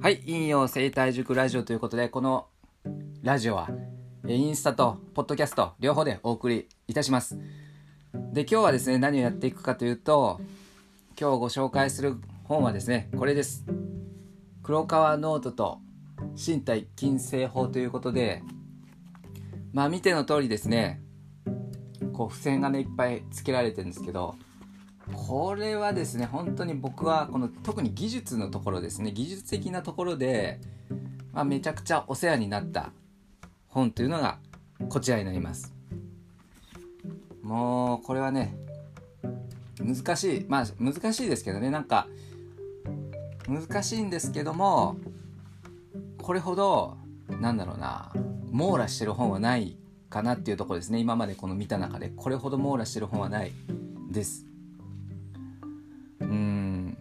はい、陰陽整体塾ラジオということで、このラジオは、インスタとポッドキャスト両方でお送りいたします。で、今日はですね、何をやっていくかというと、今日ご紹介する本はですね、これです。黒川ノートと身体均整法ということで、まあ見ての通りですね、こう付箋がね、いっぱい付けられてるんですけど、これはですね本当に僕はこの特に技術のところですね技術的なところで、まあ、めちゃくちゃお世話になった本というのがこちらになります。もうこれはね難しいまあ難しいですけどねなんか難しいんですけどもこれほどなんだろうな網羅してる本はないかなっていうとこですね今までこの見た中で。これほど網羅してる本はないです。うん。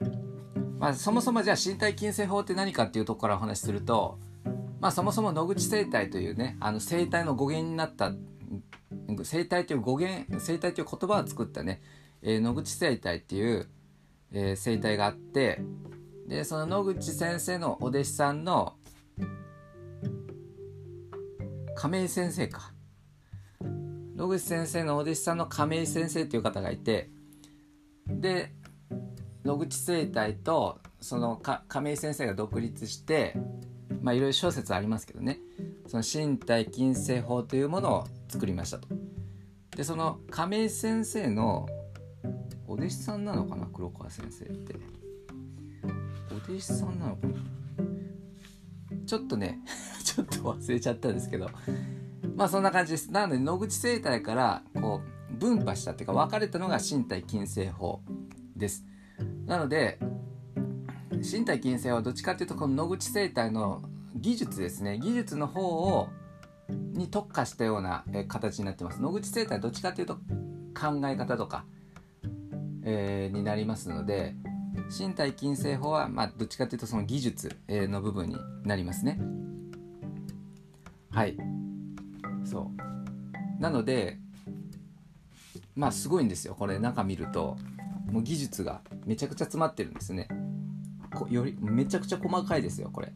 まあそもそもじゃあ身体筋性法って何かっていうところからお話しするとまあそもそも野口生態というねあの生態の語源になった生態という語源生態という言葉を作ったね、えー、野口生態っていう、えー、生態があってでその野口先生のお弟子さんの亀井先生か。野口先生のお弟子さんの亀井先生っていう方がいてで野口生態とその亀井先生が独立してまあいろいろ諸説ありますけどね。その身体筋性法というものを作りましたと。でその亀井先生のお弟子さんなのかな？黒川先生って。お弟子さんなのかな？ちょっとね ちょっと忘れちゃったんですけど。まあそんな感じです。なので野口生態からこう分派したっていうか分かれたのが身体筋性法です。なので身体筋性はどっちかっていうとこの野口生態の技術ですね。技術の方をに特化したような、形になってます。野口生態はどっちかっていうと考え方とか、えー、になりますので身体筋性法は、まあ、どっちかっていうとその技術、の部分になりますね。はい。そう。なのでまあすごいんですよ。これ中見ると。もう技術がめちゃくちゃ詰まってるんですね。こよりめちゃくちゃ細かいですよこれ。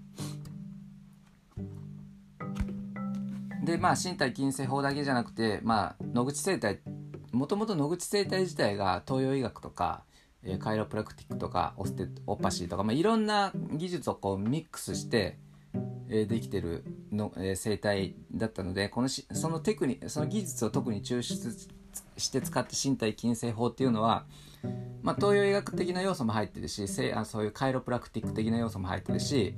でまあ身体筋性法だけじゃなくてまあ野口生態もともと野口生態自体が東洋医学とか、え、カイロプラクティックとかオステオパシーとか、まあ、いろんな技術をこうミックスして、え、できてるの、えー、生態だったのでこのしそのテクニその技術を特に抽出して使って身体筋性法っていうのは、まあ、東洋医学的な要素も入ってるしあそういうカイロプラクティック的な要素も入ってるし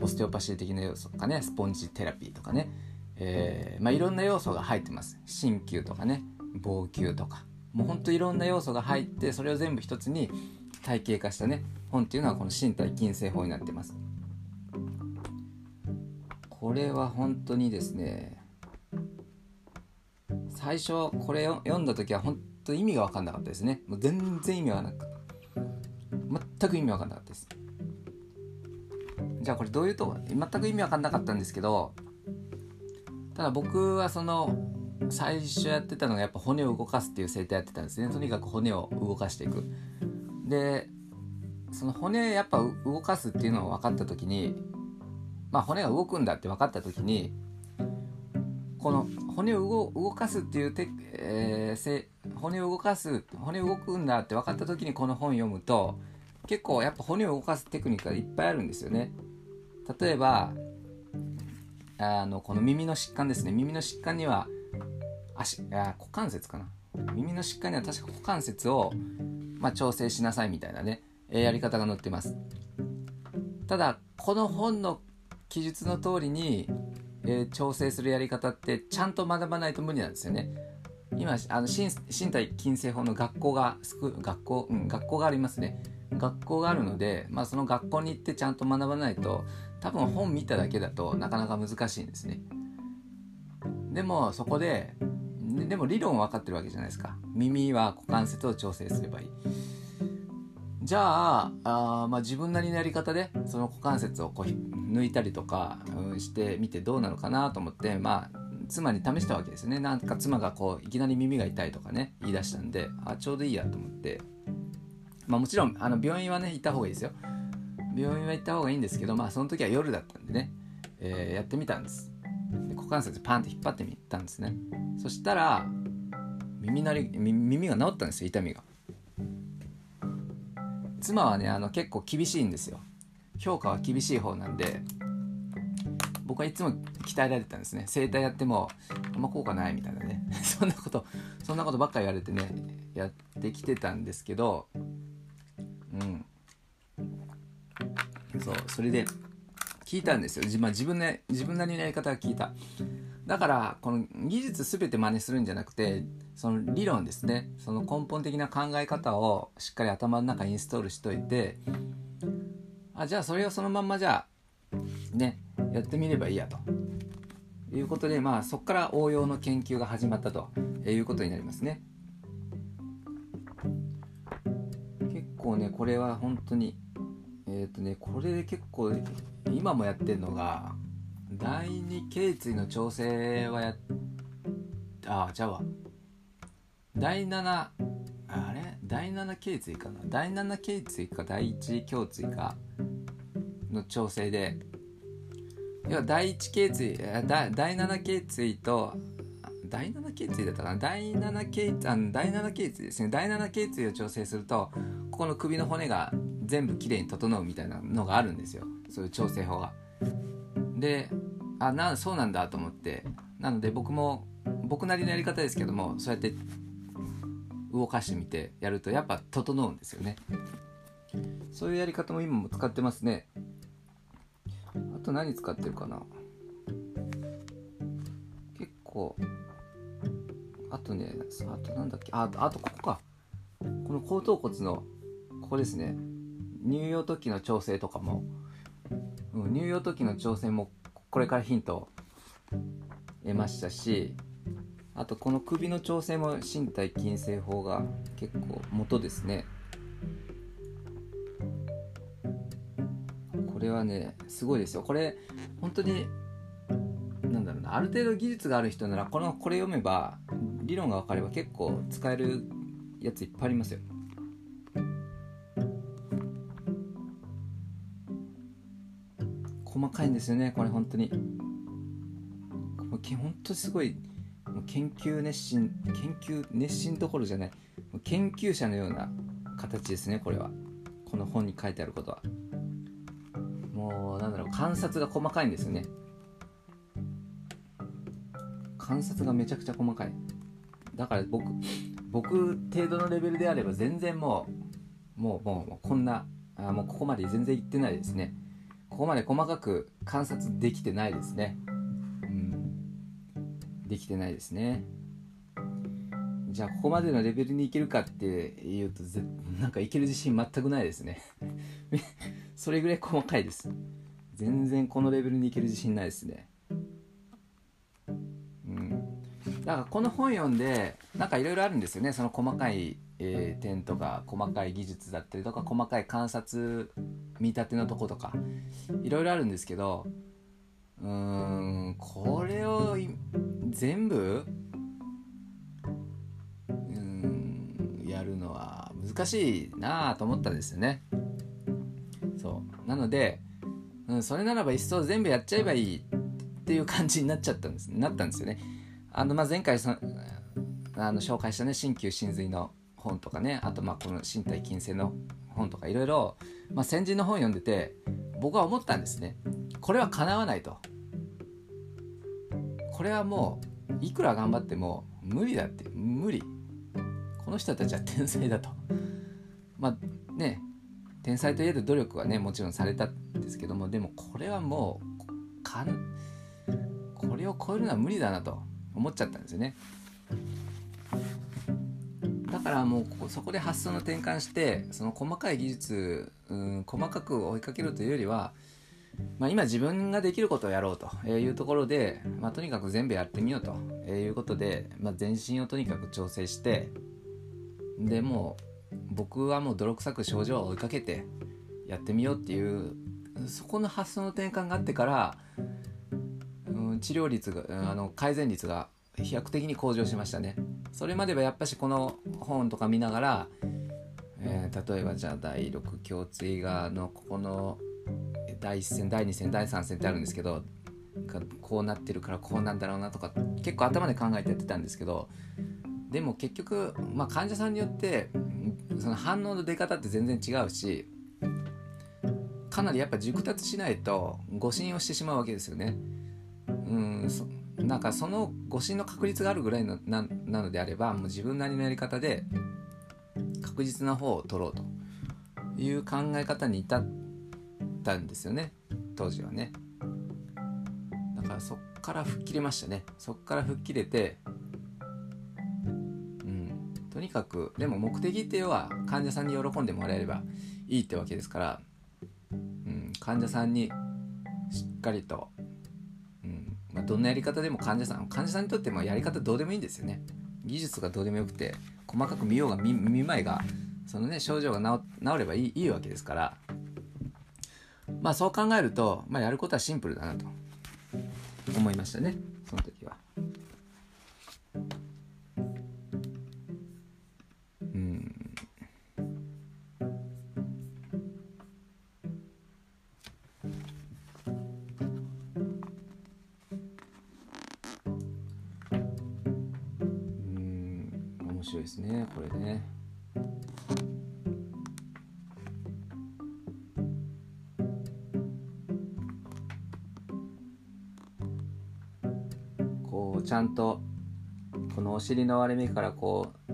オステオパシー的な要素とかねスポンジテラピーとかね、えーまあ、いろんな要素が入ってます。鍼灸とかね防灸とか。もうほんといろんな要素が入ってそれを全部一つに体系化したね本っていうのはこの身体筋性法になってます。これは本当にですね最初これを読んだ時は本当意味が分かんなかったですね。もう全然意味がなく。全く意味分かんなかったです。じゃあこれどういうと全く意味分かんなかったんですけどただ僕はその最初やってたのがやっぱ骨を動かすっていう生態やってたんですね。とにかく骨を動かしていく。でその骨やっぱ動かすっていうのが分かった時にまあ骨が動くんだって分かった時にこの骨を動かすっていうて、えー、骨を動かす骨動くんだって分かった時にこの本読むと結構やっぱ骨を動かすテクニックがいっぱいあるんですよね。例えばあのこの耳の疾患ですね。耳の疾患には足あ股関節かな。耳の疾患には確か股関節を、まあ、調整しなさいみたいなね、え、やり方が載ってます。ただこの本の記述の通りに、えー、調整するやり方ってちゃんと学ばないと無理なんですよね。今あの身体筋性法の学校が学校、うん、学校がありますね。学校があるので、まあ、その学校に行ってちゃんと学ばないと多分本見ただけだとなかなか難しいんですね。でもそこででも理論分かってるわけじゃないですか。耳は股関節を調整すればいい。じゃああ、まあ、自分なりのやり方でその股関節をこう抜いたりとか、うん、してみてどうなのかなと思ってまあ妻に試したわけですよね。なんか妻がこういきなり耳が痛いとかね言い出したんであちょうどいいやと思って。まあもちろんあの病院はね行った方がいいですよ。病院は行った方がいいんですけどまあその時は夜だったんでね、えー、やってみたんです。で股関節パンって引っ張ってみたんですね。そしたら耳鳴り耳が治ったんですよ痛みが。妻はねあの結構厳しいんですよ。評価は厳しい方なんで僕はいつも鍛えられてたんですね。整体やってもあんま効果ないみたいなね。そんなことそんなことばっか言われてねやってきてたんですけどうん。そうそれで聞いたんですよ、まあ、自分で自分なりのやり方は聞いた。だからこの技術全て真似するんじゃなくてその理論ですね。その根本的な考え方をしっかり頭の中にインストールしといてあじゃあそれをそのまんまじゃあねやってみればいいやと。いうことでまあそこから応用の研究が始まったということになりますね。結構ねこれは本当にえっ、ー、とねこれで結構今もやってるのが第二頸椎の調整はやあちゃうわ第7あれ？第7頸椎かな？第7頸椎か第1胸椎か？の調整で。要は第1頸椎第7頸椎と第7頸椎だったかな？第7頸あの第7頸椎ですね。第7頸椎を調整するとここの首の骨が全部きれいに整うみたいなのがあるんですよ。そういう調整法が。であなそうなんだと思って。なので僕も僕なりのやり方ですけどもそうやって動かしてみてやるとやっぱ整うんですよね。そういうやり方も今も使ってますね。あと何使ってるかな。結構あとねあとなんだっけ。ああとここか。この後頭骨のここですね。乳幼時の調整とかも、うん、乳幼時の調整もこれからヒントを得ましたしあとこの首の調整も身体筋性法が結構元ですね。これはねすごいですよ。これ本当になんだろうな。ある程度技術がある人ならこのこれ読めば理論が分かれば結構使えるやついっぱいありますよ。細かいんですよねこれ本当に。本当すごい研究熱心研究熱心どころじゃない研究者のような形ですねこれは。この本に書いてあることは。もうなんだろう観察が細かいんですよね。観察がめちゃくちゃ細かい。だから僕僕程度のレベルであれば全然もうもうもうこんなあもうここまで全然いってないですね。ここまで細かく観察できてないですね。できてないですね。じゃあここまでのレベルにいけるかっていうとなんかいける自信全くないですね。それぐらい細かいです。全然このレベルにいける自信ないですね。うん。だからこの本読んでなんかいろいろあるんですよね。その細かい、えー、点とか細かい技術だったりとか細かい観察見立てのとことか。いろいろあるんですけどうーんこれを全部？うんやるのは難しいなあと思ったんですよね。そう。なので、うん、それならば一層全部やっちゃえばいいっていう感じになっちゃったんですなったんですよね。あの、まあ、前回そあの紹介したね鍼灸神髄の本とかねあとまあこの身体筋性の本とかいろいろ先人の本読んでて僕は思ったんですね。これはかなわないと。これはもういくら頑張っても無理だって無理。この人たちは天才だと。まあね天才といえど努力はねもちろんされたんですけどもでもこれはもうかんこれを超えるのは無理だなと思っちゃったんですよね。だからもうそこで発想の転換してその細かい技術、うん、細かく追いかけるというよりはまあ、今自分ができることをやろうというところで、まあ、とにかく全部やってみようということで、まあ、全身をとにかく調整してでもう僕はもう泥臭く症状を追いかけてやってみようっていうそこの発想の転換があってから、うん、治療率があの改善率が飛躍的に向上しましたね。それまではやっぱしこの本とか見ながら、えー、例えばじゃあ第6胸椎側のここの第1戦第2戦第3戦ってあるんですけどこうなってるからこうなんだろうなとか結構頭で考えてやってたんですけどでも結局、まあ、患者さんによってその反応の出方って全然違うしかなりやっぱ熟達しないと誤診をしてしまうわけですよね。うんなんかその誤診の確率があるぐらいのななのであればもう自分なりのやり方で確実な方を取ろうという考え方に至ってたんですよね。当時はね。だからそっから吹っ切れましたね。そっから吹っ切れてうん。とにかくでも目的っていうのは患者さんに喜んでもらえればいいってわけですから、うん、患者さんにしっかりとまあ、どんなやり方でも患者さん患者さんにとってもやり方どうでもいいんですよね。技術がどうでもよくて細かく見ようが見見まいがそのね症状が治ればいいいいわけですから。まあそう考えると、まあ、やることはシンプルだなと思いましたねその時は。うん。うん。面白いですねこれね。ちゃんとこのお尻の割れ目からこう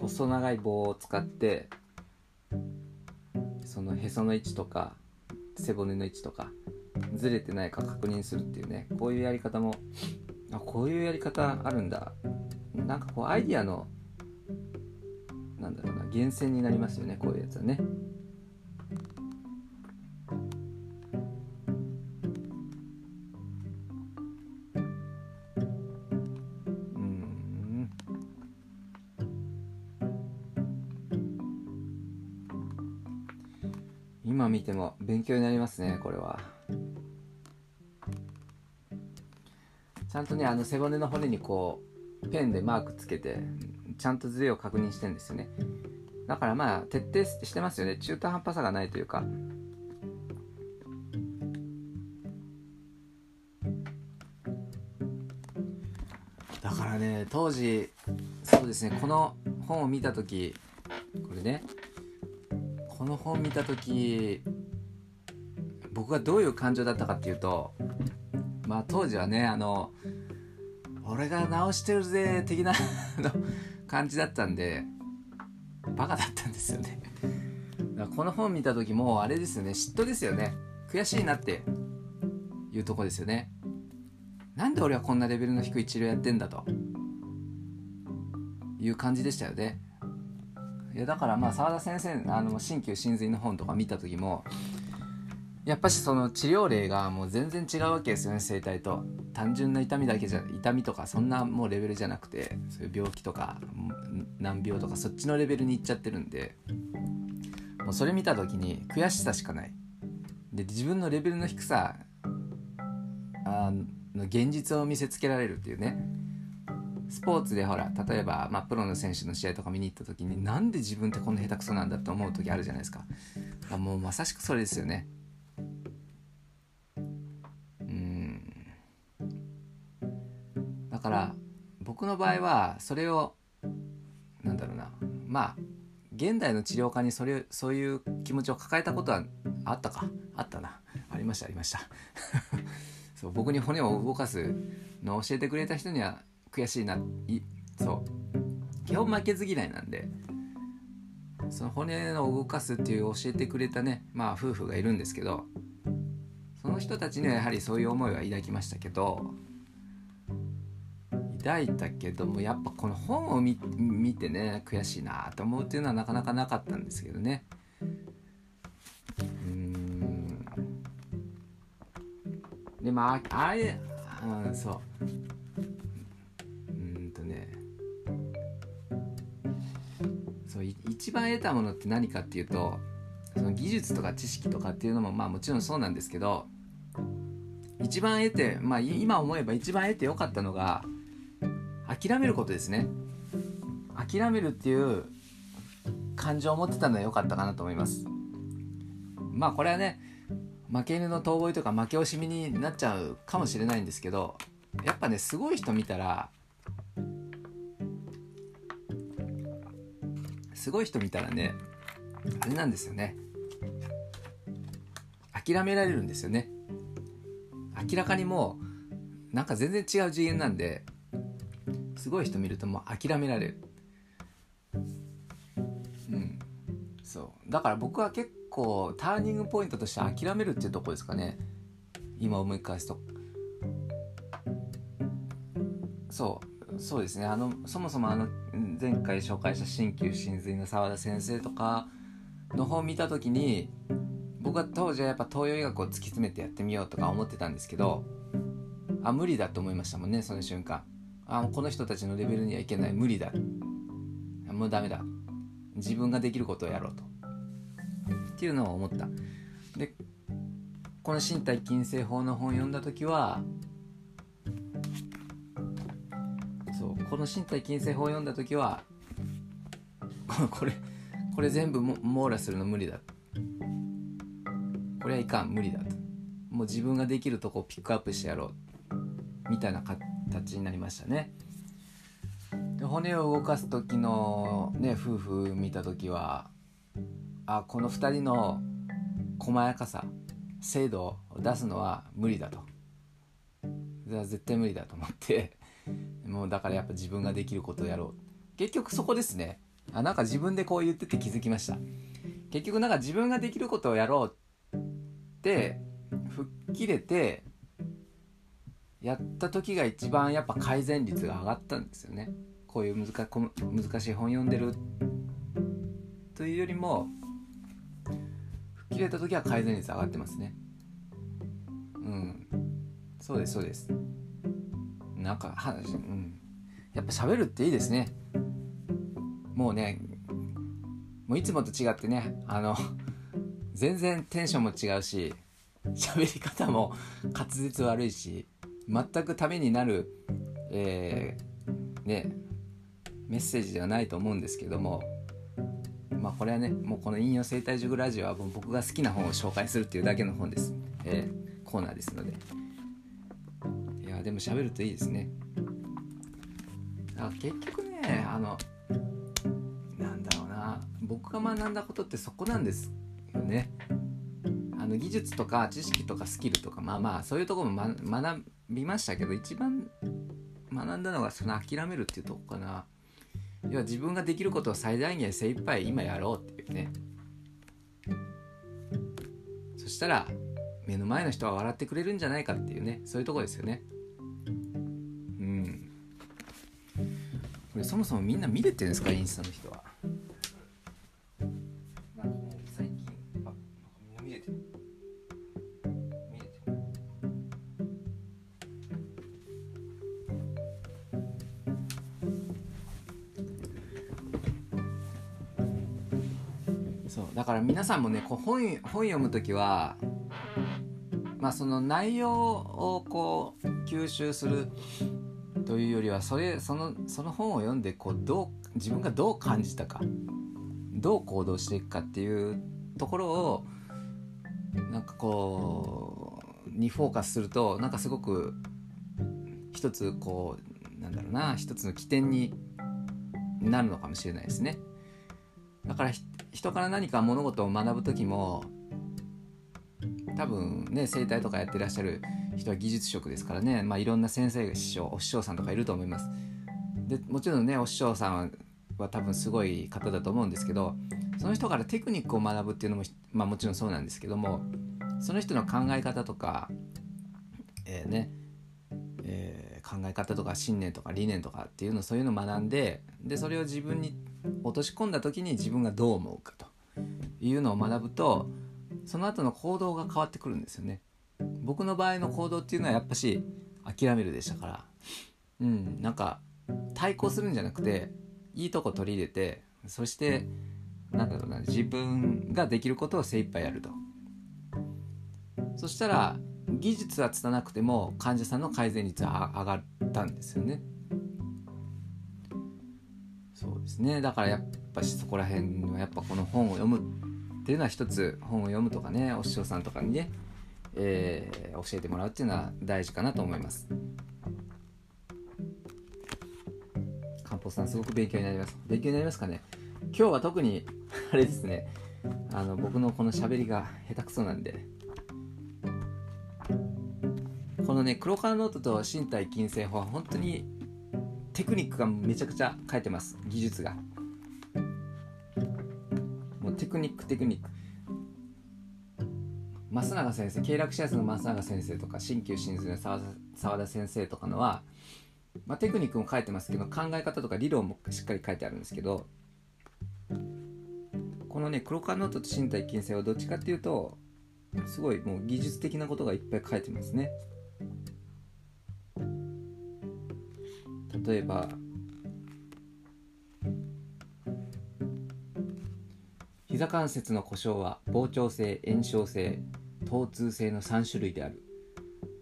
細長い棒を使ってそのへその位置とか背骨の位置とかずれてないか確認するっていうねこういうやり方もあこういうやり方あるんだなんかこうアイディアのなんだろうな源泉になりますよねこういうやつはね。ても勉強になりますねこれは。ちゃんとねあの背骨の骨にこうペンでマークつけてちゃんとズレを確認してんですよね。だからまあ徹底してますよね。中途半端さがないというか。だからね当時そうですねこの本を見た時これねこの本見た時僕がどういう感情だったかっていうとまあ当時はねあの俺が直してるぜ的な感じだったんでバカだったんですよね。だからこの本見た時もあれですよね嫉妬ですよね。悔しいなっていうとこですよね。なんで俺はこんなレベルの低い治療やってんだという感じでしたよね。いやだからまあ澤田先生あの鍼灸神髄の本とか見た時もやっぱしその治療例がもう全然違うわけですよね生態と。単純な痛みだけじゃ痛みとかそんなもうレベルじゃなくてそういう病気とか難病とかそっちのレベルにいっちゃってるんで。もうそれ見た時に悔しさしかない。で自分のレベルの低さあの現実を見せつけられるっていうね。スポーツでほら例えば、まあ、プロの選手の試合とか見に行った時になんで自分ってこんな下手くそなんだって思う時あるじゃないですか。もうまさしくそれですよね。から僕の場合はそれをなんだろうな。まあ現代の治療家にそれそういう気持ちを抱えたことはあったか。あったな。ありましたありました。そう僕に骨を動かすのを教えてくれた人には悔しいな。いそう。基本負けず嫌いなんでその骨を動かすっていう教えてくれたねまあ夫婦がいるんですけどその人たちにはやはりそういう思いは抱きましたけど抱いたけどもやっぱこの本を見てね悔しいなと思うっていうのはなかなかなかったんですけどね。うん。でもああれうんそう。うんとね。そう一番得たものって何かっていうとその技術とか知識とかっていうのもまあもちろんそうなんですけど一番得てまあ今思えば一番得てよかったのが諦めることですね。諦めるっていう感情を持ってたのは良かったかなと思います。まあこれはね負け犬の遠吠えとか負け惜しみになっちゃうかもしれないんですけどやっぱねすごい人見たらすごい人見たらねあれなんですよね。諦められるんですよね。明らかにもうなんか全然違う次元なんですごい人見るともう諦められる。うん。そう。だから僕は結構ターニングポイントとして諦めるっていうとこですかね。今思い返すと。そう。そうですね。あのそもそもあの前回紹介した鍼灸神髄の澤田先生とかの本を見た時に僕は当時はやっぱ東洋医学を突き詰めてやってみようとか思ってたんですけどあ無理だと思いましたもんねその瞬間。あこの人たちのレベルにはいけない無理だ。もうダメだ。自分ができることをやろうと。っていうのを思った。でこの身体筋性法の本を読んだ時はそうこの身体筋性法を読んだ時は これこれ全部網羅するの無理だ。これはいかん。無理だと。もう自分ができるとこをピックアップしてやろう。みたいな形になりましたね。で骨を動かす時のね夫婦見た時はあこの2人の細やかさ精度を出すのは無理だと。絶対無理だと思ってもうだからやっぱ自分ができることをやろう。結局そこですね。あなんか自分でこう言ってて気づきました。結局なんか自分ができることをやろうって吹っ切れてやった時が一番やっぱ改善率が上がったんですよね。こういう難難しい本読んでる。というよりも吹っ切れた時は改善率上がってますね。うん。そうですそうです。なんか話うん。やっぱ喋るっていいですね。もうねもういつもと違ってねあの全然テンションも違うし喋り方も滑舌悪いし。全くためになる、えー、ねメッセージではないと思うんですけどもまあこれはねもうこの引用生態塾ラジオは僕が好きな本を紹介するっていうだけの本です、えー、コーナーですので。いやでも喋るといいですね。あ結局ねあのなんだろうな。僕が学んだことってそこなんですよね。あの技術とか知識とかスキルとかまあまあそういうところも、ま、学びましたけど一番学んだのがその諦めるっていうとこかな。要は自分ができることを最大限精一杯今やろうっていうね。そしたら目の前の人は笑ってくれるんじゃないかっていうね。そういうとこですよね。うん。これそもそもみんな見れてるんですか？インスタの人は。さんもねこう本本読む時はまあその内容をこう吸収するというよりはそれそのその本を読んでこうどう自分がどう感じたかどう行動していくかっていうところをなんかこうにフォーカスするとなんかすごく一つこうなんだろうな一つの起点になるのかもしれないですね。だから人から何か物事を学ぶ時も多分ね生態とかやってらっしゃる人は技術職ですからね、まあ、いろんな先生師匠お師匠さんとかいると思います。でもちろんねお師匠さんは多分すごい方だと思うんですけどその人からテクニックを学ぶっていうのも、まあ、もちろんそうなんですけどもその人の考え方とか、えー、ね、えー、考え方とか信念とか理念とかっていうのそういうのを学んででそれを自分に落とし込んだ時に自分がどう思うかというのを学ぶとその後の行動が変わってくるんですよね。僕の場合の行動っていうのはやっぱし諦めるでしたからうんなんか対抗するんじゃなくていいとこ取り入れてそしてなんだろうな自分ができることを精一杯やるとそしたら技術は拙なくても患者さんの改善率は上がったんですよね。そうですね。だからやっぱしそこら辺はやっぱこの本を読むっていうのは一つ本を読むとかねお師匠さんとかにねえー、教えてもらうっていうのは大事かなと思います。漢方さんすごく勉強になります。勉強になりますかね。今日は特に あれですね。あの僕のこの喋りが下手くそなんで。このね黒川ノートと身体均整法は本当にテクニックがめちゃくちゃ書いてます。技術が。もうテクニックテクニック。増永先生経絡指圧の増永先生とか鍼灸神髄の澤田先生とかのは、まあ、テクニックも書いてますけど考え方とか理論もしっかり書いてあるんですけどこのね黒川ノートと身体筋性はどっちかっていうとすごいもう技術的なことがいっぱい書いてますね。例えば膝関節の故障は膨張性炎症性疼痛性の3種類である。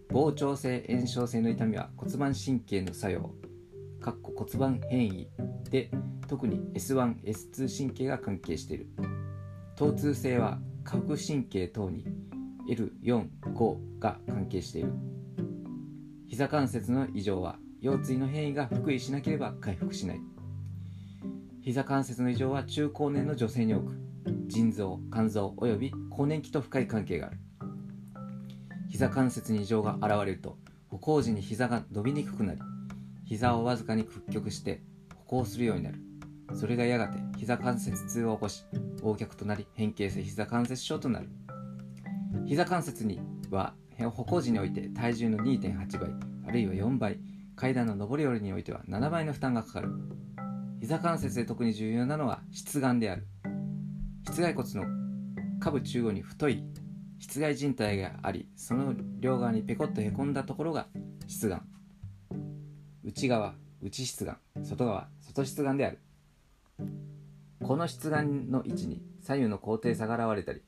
膨張性炎症性の痛みは骨盤神経の作用かっこ骨盤変異で特に S1S2 神経が関係している。疼痛性は下腹神経等に L45 が関係している。膝関節の異常は腰椎の変異が復位しなければ回復しない。膝関節の異常は中高年の女性に多く腎臓肝臓および更年期と深い関係がある。膝関節に異常が現れると歩行時に膝が伸びにくくなり膝をわずかに屈曲して歩行するようになる。それがやがて膝関節痛を起こし横脚となり変形性膝関節症となる。膝関節には歩行時において体重の2.8倍あるいは4倍階段の上り下りにおいては7倍の負担がかかる。膝関節で特に重要なのは出眼である。膝蓋骨の下部中央に太い膝蓋靭帯がありその両側にペコッとへこんだところが出眼。内側内出眼。外側外出眼である。この出眼の位置に左右の高低差が現れたり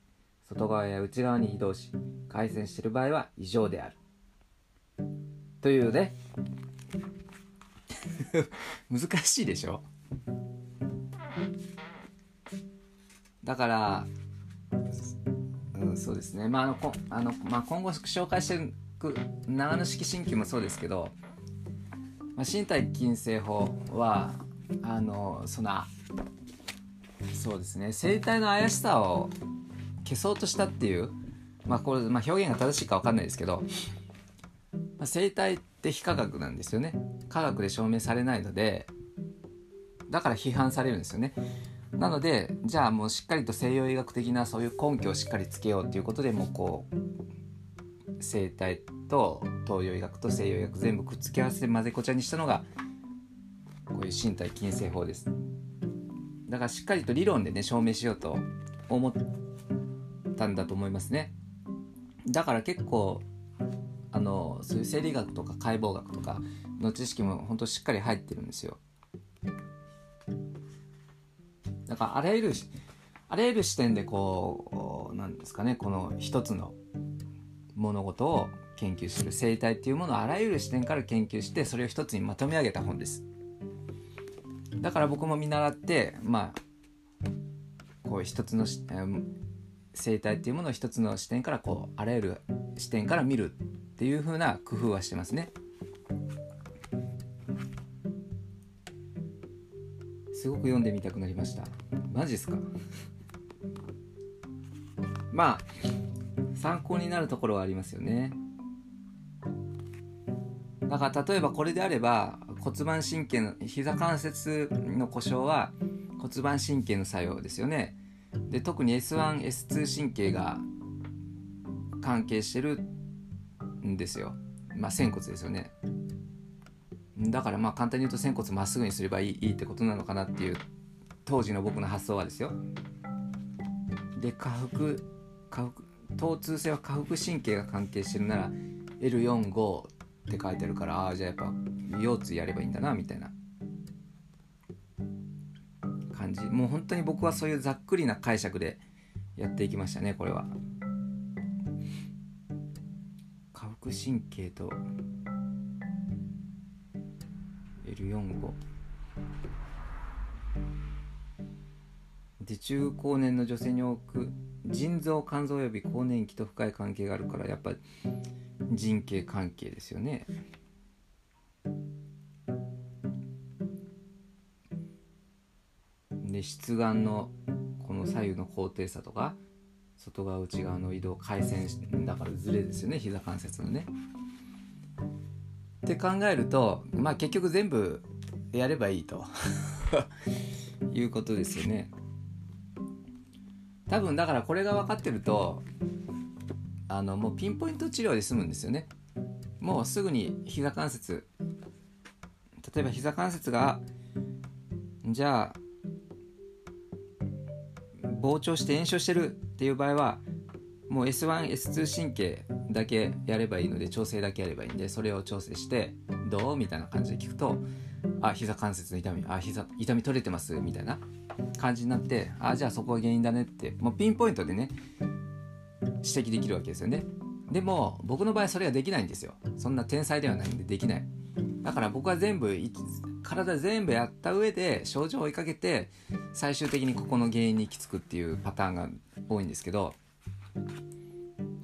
外側や内側に移動し回線している場合は異常である。というね 難しいでしょ？だからうんそうですね。まああのこあの、まあ、今後紹介していく長野式鍼灸もそうですけど、まあ、身体筋性法はあのそのそうですね。生体の怪しさを消そうとしたっていうまあこれ、まあ、表現が正しいか分かんないですけど、まあ、生体って非科学なんですよね。科学で証明されないのでだから批判されるんですよね。なのでじゃあもうしっかりと西洋医学的なそういう根拠をしっかりつけようっていうことでもうこう生体と東洋医学と西洋医学全部くっつけ合わせて混ぜこちゃにしたのがこういう身体筋性法です。だからしっかりと理論でね証明しようと思ったんだと思いますね。だから結構あのそういう生理学とか解剖学とかの知識も本当しっかり入ってるんですよ。だからあらゆるあらゆる視点でこうなんですかねこの一つの物事を研究する生態っていうものをあらゆる視点から研究してそれを一つにまとめ上げた本です。だから僕も見習ってまあこう一つの生態っていうものを一つの視点からこうあらゆる視点から見るっていう風な工夫はしてますね。すごく読んでみたくなりました。マジですか？まあ参考になるところはありますよね。だから例えばこれであれば骨盤神経の膝関節の故障は骨盤神経の作用ですよね。で特に S1S2 神経が関係してるですよ。まあ仙骨ですよね。だからまあ簡単に言うと仙骨まっすぐにすればいいいいってことなのかなっていう当時の僕の発想はですよ。で下腹下腹疼痛性は下腹神経が関係してるなら L45 って書いてあるからああじゃあやっぱ腰椎やればいいんだなみたいな。感じ。もう本当に僕はそういうざっくりな解釈でやっていきましたねこれは。神経と L45 で中高年の女性に多く腎臓肝臓及び更年期と深い関係があるからやっぱ人形関係ですよね。で出願のこの左右の高低差とか外側内側の移動回線だからずれですよね膝関節のね。って考えるとまあ結局全部やればいいと いうことですよね。多分だからこれが分かってるとあのもうピンポイント治療で済むんですよね。もうすぐに膝関節例えば膝関節がじゃあ膨張して炎症してるっていう場合はもう S1S2 神経だけやればいいので調整だけやればいいんでそれを調整してどう？みたいな感じで聞くとあ膝関節の痛みあ膝痛み取れてます？みたいな感じになってあじゃあそこが原因だねってもうピンポイントでね指摘できるわけですよね。でも僕の場合それができないんですよ。そんな天才ではないんでできない。だから僕は全部体全部やった上で症状を追いかけて最終的にここの原因に行き着くっていうパターンが多いんですけど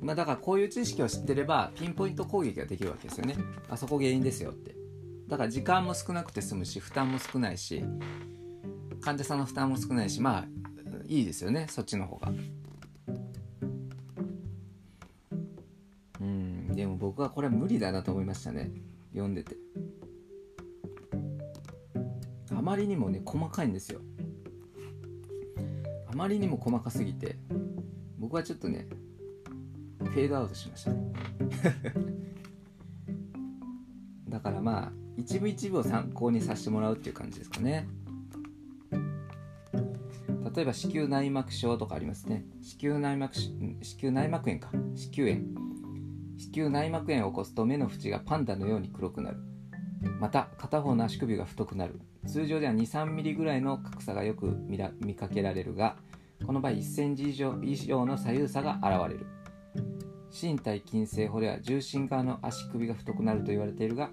まあだからこういう知識を知ってればピンポイント攻撃ができるわけですよね。あそこ原因ですよって。だから時間も少なくて済むし負担も少ないし患者さんの負担も少ないしまあいいですよね。そっちの方が。うんでも僕はこれは無理だなと思いましたね。読んでて。あまりにもね細かいんですよ。あまりにも細かすぎて僕はちょっとねフェードアウトしましたね。だからまあ一部一部を参考にさせてもらうっていう感じですかね。例えば子宮内膜症とかありますね。子宮内膜子宮内膜炎か。子宮炎。子宮内膜炎を起こすと目の縁がパンダのように黒くなる。また片方の足首が太くなる。通常では2 3ミリぐらいの格差がよく見ら見かけられるがこの場合1センチ以上以上の左右差が現れる。身体筋性法では重心側の足首が太くなると言われているが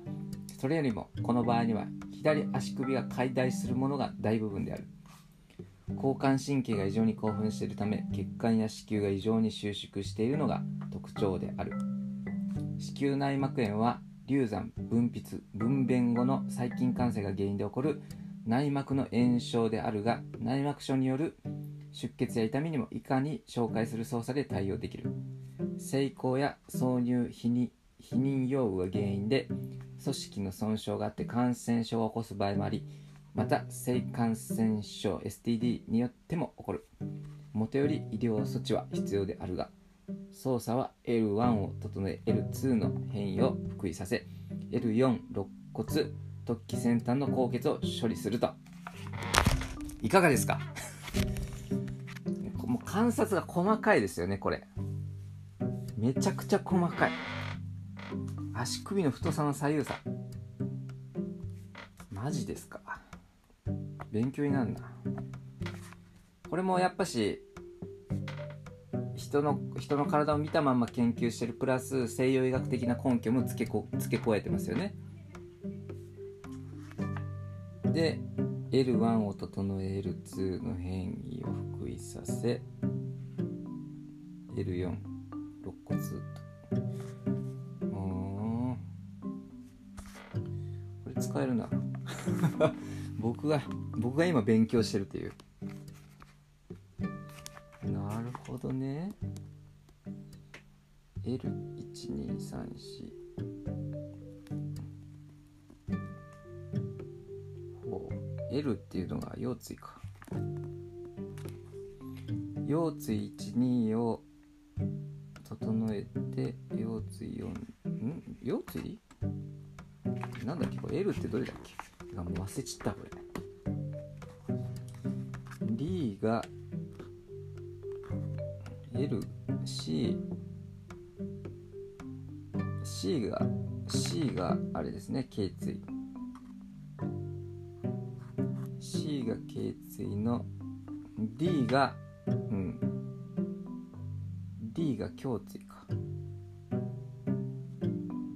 それよりもこの場合には左足首が解体するものが大部分である。交感神経が異常に興奮しているため血管や子宮が異常に収縮しているのが特徴である。子宮内膜炎は流産分泌分娩後の細菌感染が原因で起こる内膜の炎症であるが内膜症による出血や痛みにもいかに紹介する操作で対応できる。性交や挿入避妊避妊用具が原因で組織の損傷があって感染症を起こす場合もありまた性感染症 STD によっても起こる。もとより医療措置は必要であるが操作は L1 を整え L2 の変異を復位させ L4 肋骨突起先端の高血を処理すると。いかがですか？もう観察が細かいですよねこれ。めちゃくちゃ細かい。足首の太さの左右差。マジですか？勉強になるな。これもやっぱし人の人の体を見たまま研究してるプラス西洋医学的な根拠も付けこ付け加えてますよね。で L1 を整え L2 の変異を復位させ L4 肋骨と。これ使えるな。僕が僕が今勉強してるっていう。どね。L1234 ほう。L っていうのが腰椎か。腰椎12を整えて腰椎4ん？腰椎？なんだっけ？これ？L ってどれだっけ？あもう忘れちったこれ。D がね頸椎。C が頸椎の D がうん。D が胸椎か。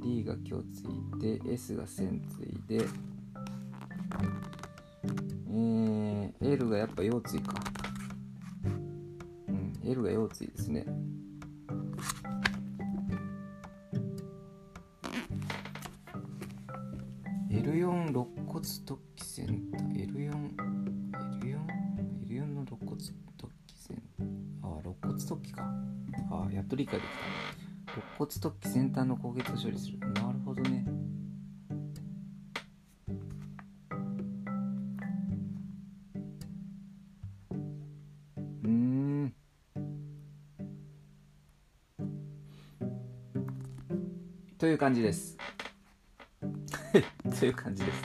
D が胸椎で S が仙椎でえー、L がやっぱ腰椎か。うん L が腰椎ですね。L4 肋骨突起センター L4L4 L4 の肋骨突起センターあ肋骨突起か。あやっと理解できた。肋骨突起先端の高血を処理する。なるほどね。うーん。という感じです。という感じです。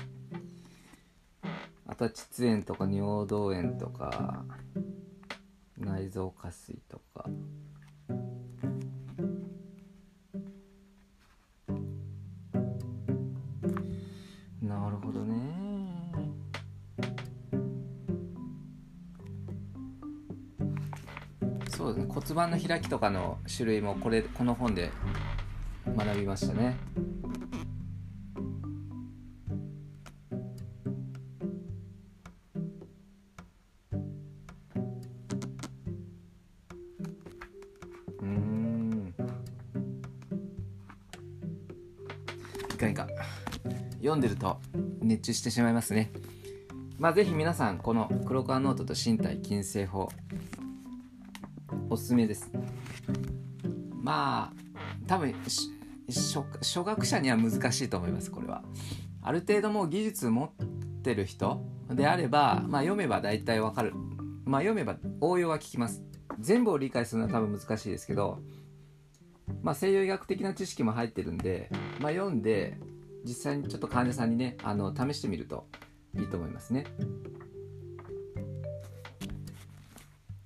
あとは膣炎とか尿道炎とか内臓下垂とか。なるほどね。そうですね。骨盤の開きとかの種類もこれこの本で学びましたね。いか。読んでると熱中してしまいますね。まあぜひ皆さんこの黒川ノートと身体筋製法おすすめです。まあ多分初初学者には難しいと思いますこれは。ある程度もう技術持ってる人であれば、まあ、読めば大体わかる。まあ読めば応用は聞きます。全部を理解するのは多分難しいですけどまあ西洋医学的な知識も入ってるんで、まあ、読んで実際にちょっと患者さんにねあの試してみるといいと思いますね。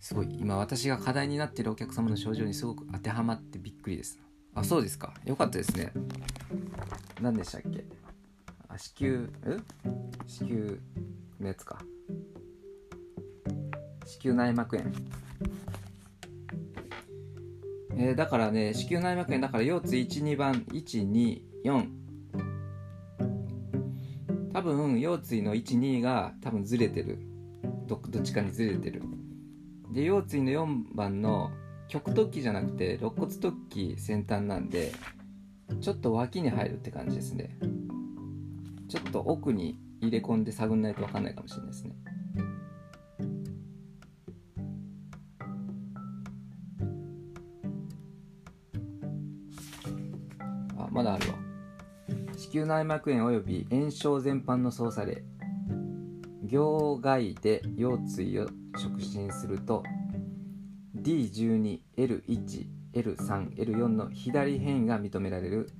すごい。今私が課題になっているお客様の症状にすごく当てはまってびっくりです。あそうですか。よかったですね。何でしたっけ？あ子宮え？子宮のやつか。子宮内膜炎。えーだからね子宮内膜炎だから腰椎12番124多分腰椎の12が多分ずれてる。どどっちかにずれてる。で腰椎の4番の極突起じゃなくて肋骨突起先端なんでちょっと脇に入るって感じですね。ちょっと奥に入れ込んで探んないと分かんないかもしれないですね。内膜炎及び炎症全般の操作例行外で腰椎を触診すると D12L1L3L4 の左変異が認められる。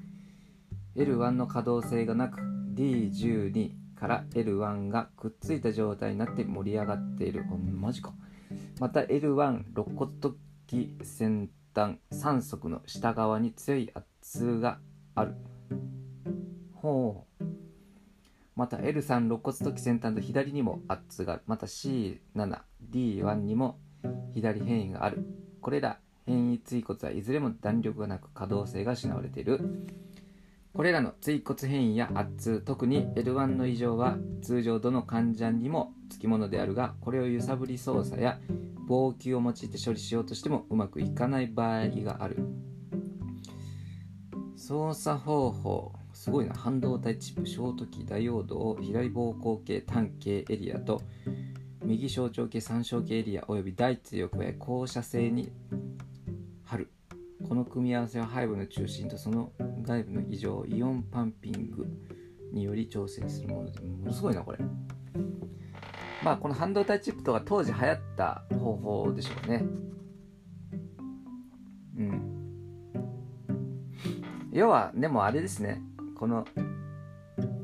L1 の可動性がなく D12 から L1 がくっついた状態になって盛り上がっている。マジか。また L1 肋骨突起先端3足の下側に強い圧がある。ほう。また L3 肋骨突起先端と左にも圧がある。また C7D1 にも左変異がある。これら変異椎骨はいずれも弾力がなく可動性が失われている。これらの椎骨変異や圧痛特に L1 の異常は通常どの患者にもつきものであるがこれを揺さぶり操作や防球を用いて処理しようとしてもうまくいかない場合がある。操作方法。すごいな半導体チップショートキーダイオードを左膀胱系単系エリアと右小腸系三小系エリアおよび大椎を加え放射性に貼る。この組み合わせは背部の中心とその外部の異常をイオンパンピングにより調整するものでものすごいなこれ。まあこの半導体チップとか当時流行った方法でしょうね。うん。要はでもあれですね。この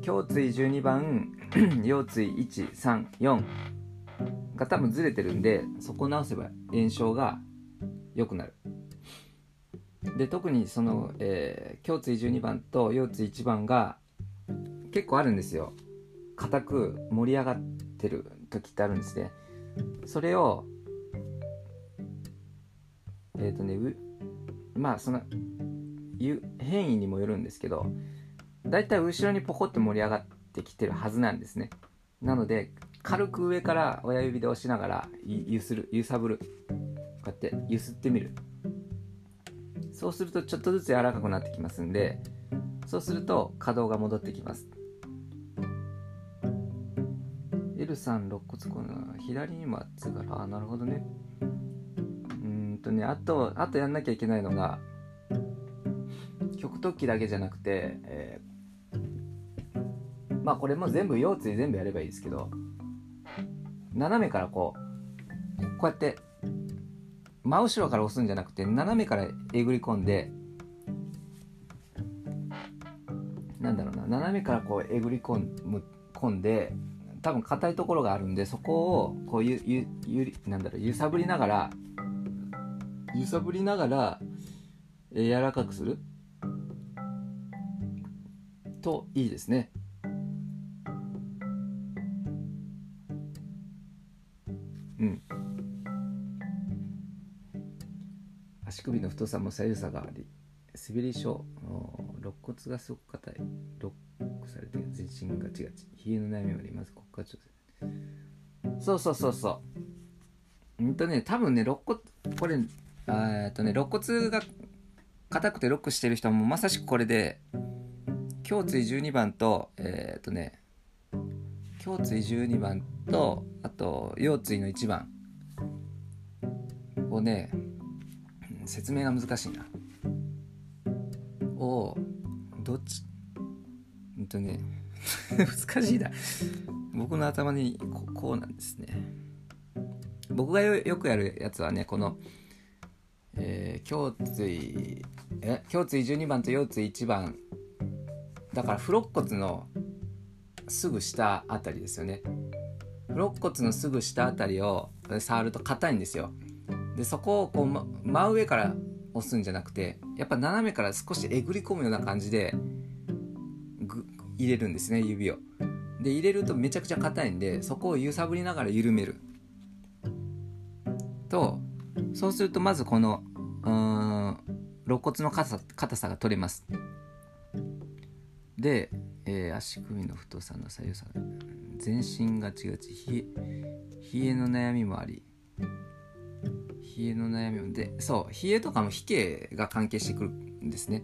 胸椎12番 腰椎134が多分ずれてるんでそこ直せば炎症が良くなる。で特にその、えー、胸椎12番と腰椎1番が結構あるんですよ。硬く盛り上がってる時ってあるんですね。それをえっ、ー、とねまあその変異にもよるんですけどだいい後ろにポコッと盛り上がってきてるはずなんですね。なので軽く上から親指で押しながらゆする揺さぶる。こうやってゆすってみる。そうするとちょっとずつ柔らかくなってきますんでそうすると可動が戻ってきます。L さん肋骨この左にもつからあなるほどね。うんとねあとあとやんなきゃいけないのが極突起だけじゃなくて、えー、まあこれも全部腰椎全部やればいいですけど斜めからこうこうやって真後ろから押すんじゃなくて斜めからえぐり込んでなんだろうな斜めからこうえぐり込む込んで多分硬いところがあるんでそこをこうゆゆゆなんだろう揺さぶりながら揺さぶりながら、柔らかくするといいですね。太さも左右差があり滑り症肋骨がすごく硬い。ロックされて全身ガチガチ。冷えの悩みもあります。ここからそうそうそうそう。うんとね多分ね肋骨これえっとね肋骨が硬くてロックしてる人もまさしくこれで胸椎12番とえー、っとね胸椎12番とあと腰椎の1番をね説明が難しいな。をどっち？うんとね 難しいな。僕の頭にここうなんですね。僕がよくやるやつはねこのえー、胸椎え？胸椎12番と腰椎1番。だから付肋骨のすぐ下あたりですよね。付肋骨のすぐ下あたりを触ると硬いんですよ。でそこをこう、ま、真上から押すんじゃなくてやっぱ斜めから少しえぐり込むような感じで入れるんですね指を。で入れるとめちゃくちゃ硬いんでそこを揺さぶりながら緩める。とそうするとまずこのうん肋骨の硬さ硬さが取れます。で、えー、足首の太さの左右差全身ガチガチ冷え冷えの悩みもあり。冷えの悩みもでそう冷えとかも冷えが関係してくるんですね。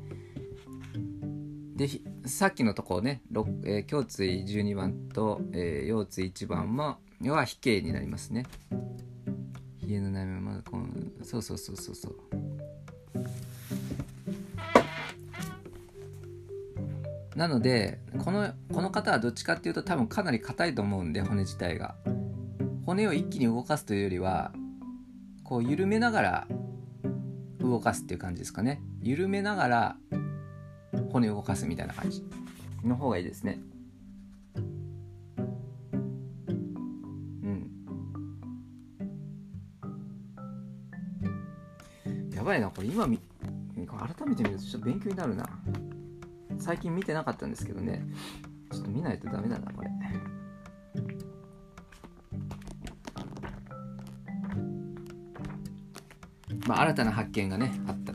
でさっきのところね、えー、胸椎12番と、えー、腰椎1番もは冷えになりますね。冷えの悩みはまだこのそうそうそうそうそう。なのでこのこの方はどっちかっていうと多分かなり硬いと思うんで骨自体が。骨を一気に動かすというよりはこう緩めながら動かすっていう感じですかね。緩めながら骨を動かすみたいな感じ。の方がいいですね。うん。やばいなこれ今み改めて見るとちょっと勉強になるな。最近見てなかったんですけどね。ちょっと見ないとダメだなこれ。まあ新たな発見がねあった。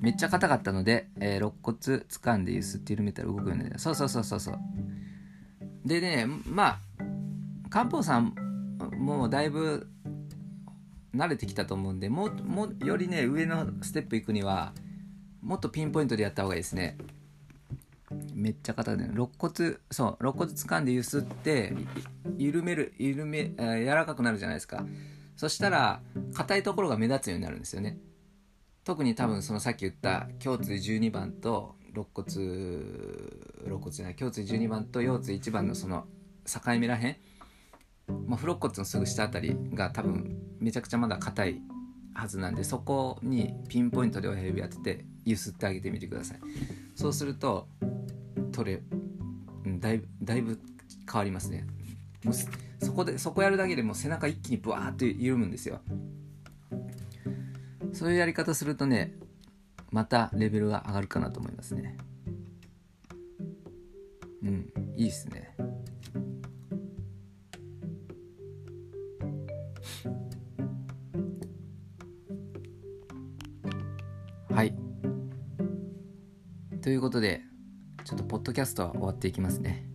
めっちゃ硬かったので、えー、肋骨掴んで揺すって緩めたら動くようになるそうそうそうそうそう。でねまあ漢方さんもうだいぶ慣れてきたと思うんでもうもよりね上のステップ行くにはもっとピンポイントでやった方がいいですね。めっちゃ硬いね。肋骨そう肋骨掴んでゆすって緩める緩め、えー、柔らかくなるじゃないですか。そしたら硬いところが目立つようになるんですよね。特に多分そのさっき言った胸椎12番と肋骨肋骨じゃない胸椎12番と腰椎1番のその境目らへん、まあ、付肋骨のすぐ下あたりが多分めちゃくちゃまだ硬いはずなんでそこにピンポイントで親指当ててゆすってあげてみてください。そうすると取れ、うん、だいぶだいぶ変わりますねそこでそこやるだけでも背中一気にブワーッと緩むんですよ。そういうやり方するとねまたレベルが上がるかなと思いますね。うんいいっすね。はい。ということでちょっとポッドキャストは終わっていきますね。